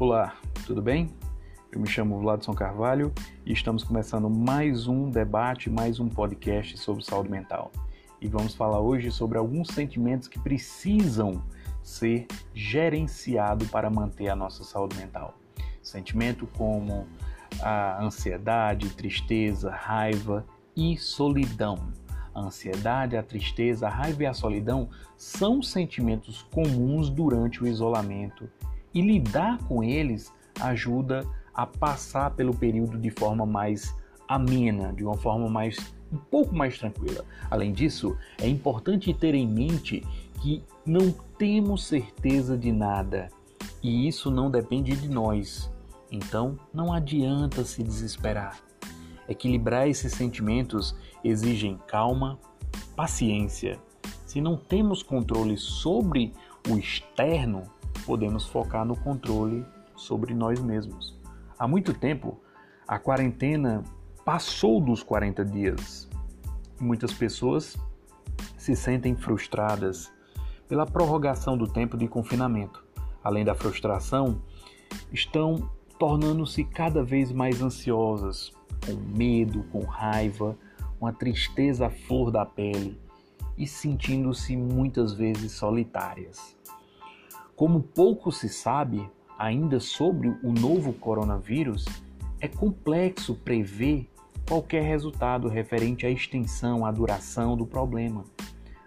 Olá, tudo bem? Eu me chamo Vladson Carvalho e estamos começando mais um debate, mais um podcast sobre saúde mental. E vamos falar hoje sobre alguns sentimentos que precisam ser gerenciados para manter a nossa saúde mental. Sentimento como a ansiedade, tristeza, raiva e solidão. A ansiedade, a tristeza, a raiva e a solidão são sentimentos comuns durante o isolamento e lidar com eles ajuda a passar pelo período de forma mais amena, de uma forma mais um pouco mais tranquila. Além disso, é importante ter em mente que não temos certeza de nada e isso não depende de nós. Então, não adianta se desesperar. Equilibrar esses sentimentos exigem calma, paciência. Se não temos controle sobre o externo, podemos focar no controle sobre nós mesmos. Há muito tempo, a quarentena passou dos 40 dias. Muitas pessoas se sentem frustradas pela prorrogação do tempo de confinamento. Além da frustração, estão tornando-se cada vez mais ansiosas, com medo, com raiva, uma tristeza à flor da pele e sentindo-se muitas vezes solitárias. Como pouco se sabe ainda sobre o novo coronavírus, é complexo prever qualquer resultado referente à extensão, à duração do problema.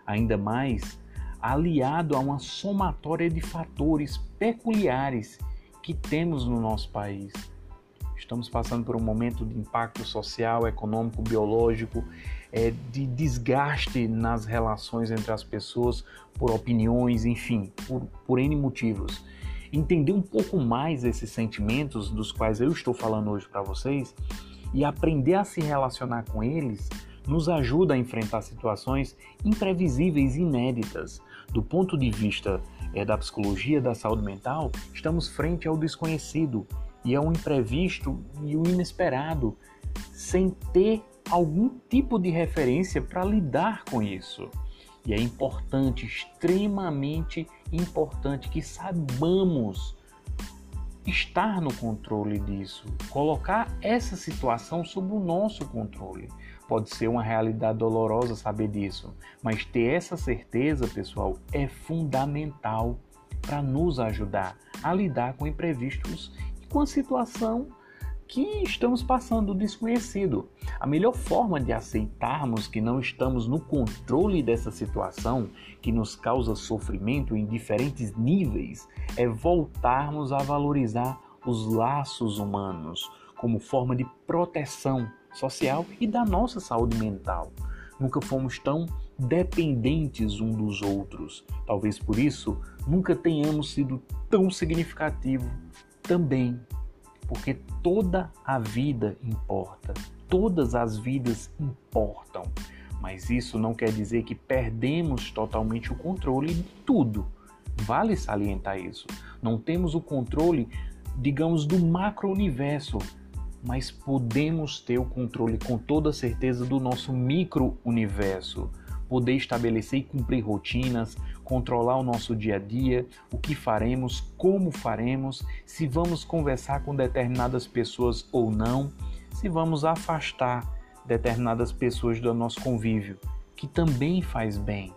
Ainda mais aliado a uma somatória de fatores peculiares que temos no nosso país. Estamos passando por um momento de impacto social, econômico, biológico, é, de desgaste nas relações entre as pessoas por opiniões, enfim, por, por N motivos. Entender um pouco mais esses sentimentos dos quais eu estou falando hoje para vocês e aprender a se relacionar com eles nos ajuda a enfrentar situações imprevisíveis e inéditas. Do ponto de vista é, da psicologia da saúde mental, estamos frente ao desconhecido e ao imprevisto e o inesperado, sem ter algum tipo de referência para lidar com isso. E é importante, extremamente importante, que saibamos estar no controle disso, colocar essa situação sob o nosso controle. Pode ser uma realidade dolorosa saber disso, mas ter essa certeza, pessoal, é fundamental para nos ajudar a lidar com imprevistos e com a situação que estamos passando desconhecido. A melhor forma de aceitarmos que não estamos no controle dessa situação que nos causa sofrimento em diferentes níveis é voltarmos a valorizar os laços humanos como forma de proteção social e da nossa saúde mental. Nunca fomos tão dependentes um dos outros. Talvez por isso nunca tenhamos sido tão significativo também porque toda a vida importa, todas as vidas importam. Mas isso não quer dizer que perdemos totalmente o controle de tudo. Vale salientar isso. Não temos o controle, digamos, do macro-universo, mas podemos ter o controle com toda certeza do nosso micro-universo poder estabelecer e cumprir rotinas, controlar o nosso dia a dia, o que faremos, como faremos, se vamos conversar com determinadas pessoas ou não, se vamos afastar determinadas pessoas do nosso convívio, que também faz bem,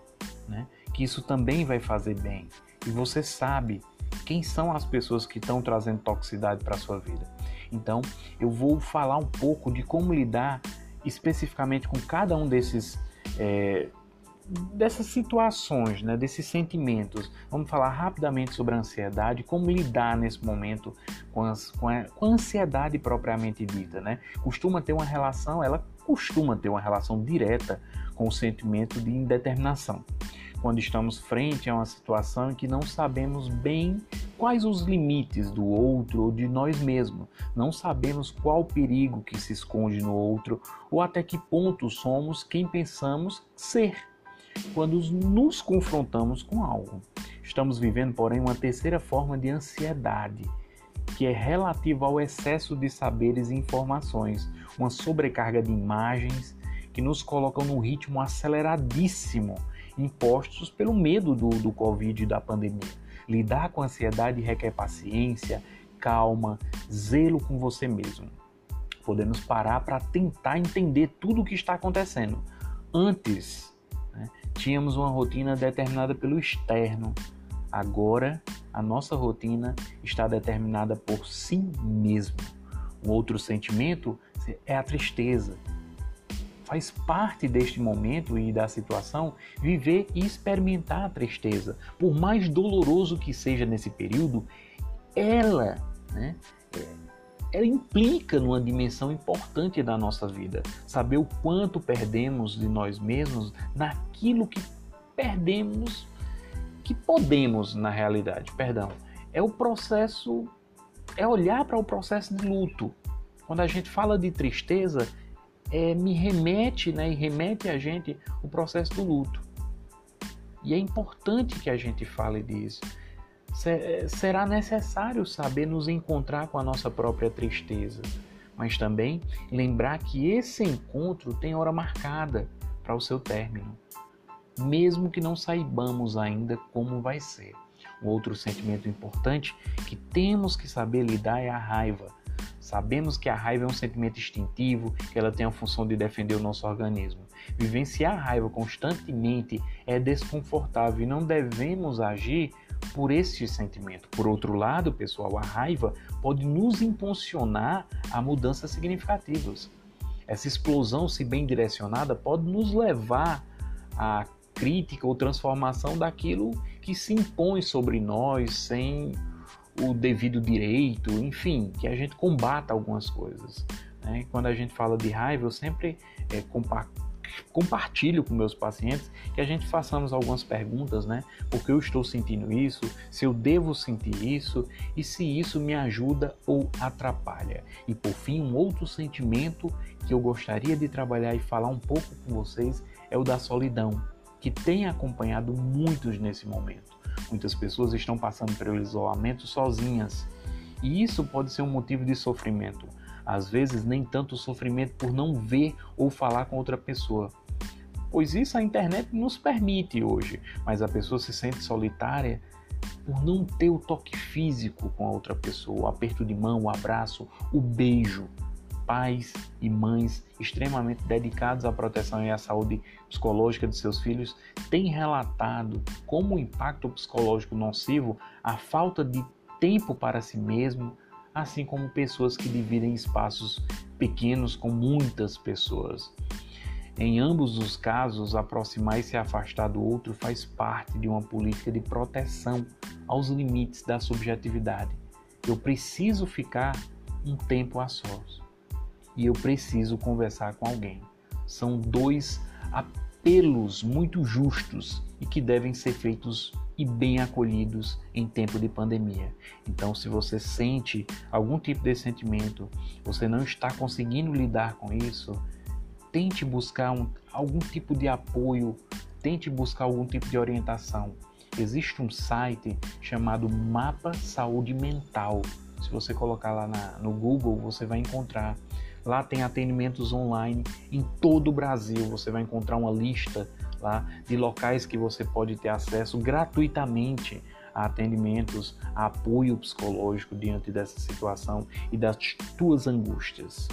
né? que isso também vai fazer bem. E você sabe quem são as pessoas que estão trazendo toxicidade para a sua vida. Então, eu vou falar um pouco de como lidar especificamente com cada um desses é, dessas situações, né, desses sentimentos. Vamos falar rapidamente sobre a ansiedade, como lidar nesse momento com, as, com, a, com a ansiedade propriamente dita. Né? Costuma ter uma relação, ela costuma ter uma relação direta com o sentimento de indeterminação. Quando estamos frente a uma situação em que não sabemos bem quais os limites do outro ou de nós mesmos, não sabemos qual perigo que se esconde no outro ou até que ponto somos quem pensamos ser quando nos confrontamos com algo. Estamos vivendo, porém, uma terceira forma de ansiedade, que é relativa ao excesso de saberes e informações, uma sobrecarga de imagens que nos colocam num ritmo aceleradíssimo, impostos pelo medo do, do Covid e da pandemia. Lidar com a ansiedade requer paciência, calma, zelo com você mesmo. Podemos parar para tentar entender tudo o que está acontecendo. Antes, tínhamos uma rotina determinada pelo externo. Agora, a nossa rotina está determinada por si mesmo. Um outro sentimento é a tristeza. Faz parte deste momento e da situação viver e experimentar a tristeza. Por mais doloroso que seja nesse período, ela, né, ela implica numa dimensão importante da nossa vida. Saber o quanto perdemos de nós mesmos naquilo que perdemos, que podemos na realidade, perdão. É o processo, é olhar para o processo de luto. Quando a gente fala de tristeza, é, me remete né, e remete a gente o processo do luto. E é importante que a gente fale disso. Será necessário saber nos encontrar com a nossa própria tristeza, mas também lembrar que esse encontro tem hora marcada para o seu término, mesmo que não saibamos ainda como vai ser. Um outro sentimento importante que temos que saber lidar é a raiva Sabemos que a raiva é um sentimento instintivo, que ela tem a função de defender o nosso organismo. Vivenciar a raiva constantemente é desconfortável e não devemos agir por esse sentimento. Por outro lado, pessoal, a raiva pode nos impulsionar a mudanças significativas. Essa explosão, se bem direcionada, pode nos levar à crítica ou transformação daquilo que se impõe sobre nós sem o devido direito, enfim, que a gente combata algumas coisas. Né? Quando a gente fala de raiva, eu sempre é, compartilho com meus pacientes que a gente façamos algumas perguntas, né? Porque eu estou sentindo isso, se eu devo sentir isso e se isso me ajuda ou atrapalha. E por fim, um outro sentimento que eu gostaria de trabalhar e falar um pouco com vocês é o da solidão, que tem acompanhado muitos nesse momento. Muitas pessoas estão passando pelo isolamento sozinhas e isso pode ser um motivo de sofrimento. Às vezes, nem tanto sofrimento por não ver ou falar com outra pessoa. Pois isso a internet nos permite hoje, mas a pessoa se sente solitária por não ter o toque físico com a outra pessoa, o aperto de mão, o abraço, o beijo. Pais e mães extremamente dedicados à proteção e à saúde psicológica de seus filhos têm relatado como o impacto psicológico nocivo a falta de tempo para si mesmo, assim como pessoas que dividem espaços pequenos com muitas pessoas. Em ambos os casos, aproximar e se afastar do outro faz parte de uma política de proteção aos limites da subjetividade. Eu preciso ficar um tempo a sós e eu preciso conversar com alguém. São dois apelos muito justos e que devem ser feitos e bem acolhidos em tempo de pandemia. Então, se você sente algum tipo de sentimento, você não está conseguindo lidar com isso, tente buscar um, algum tipo de apoio, tente buscar algum tipo de orientação. Existe um site chamado Mapa Saúde Mental. Se você colocar lá na, no Google, você vai encontrar Lá tem atendimentos online em todo o Brasil. Você vai encontrar uma lista lá de locais que você pode ter acesso gratuitamente a atendimentos, a apoio psicológico diante dessa situação e das tuas angústias.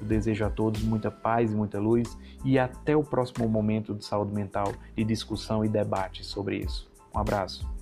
Eu desejo a todos muita paz e muita luz e até o próximo momento de saúde mental, de discussão e debate sobre isso. Um abraço.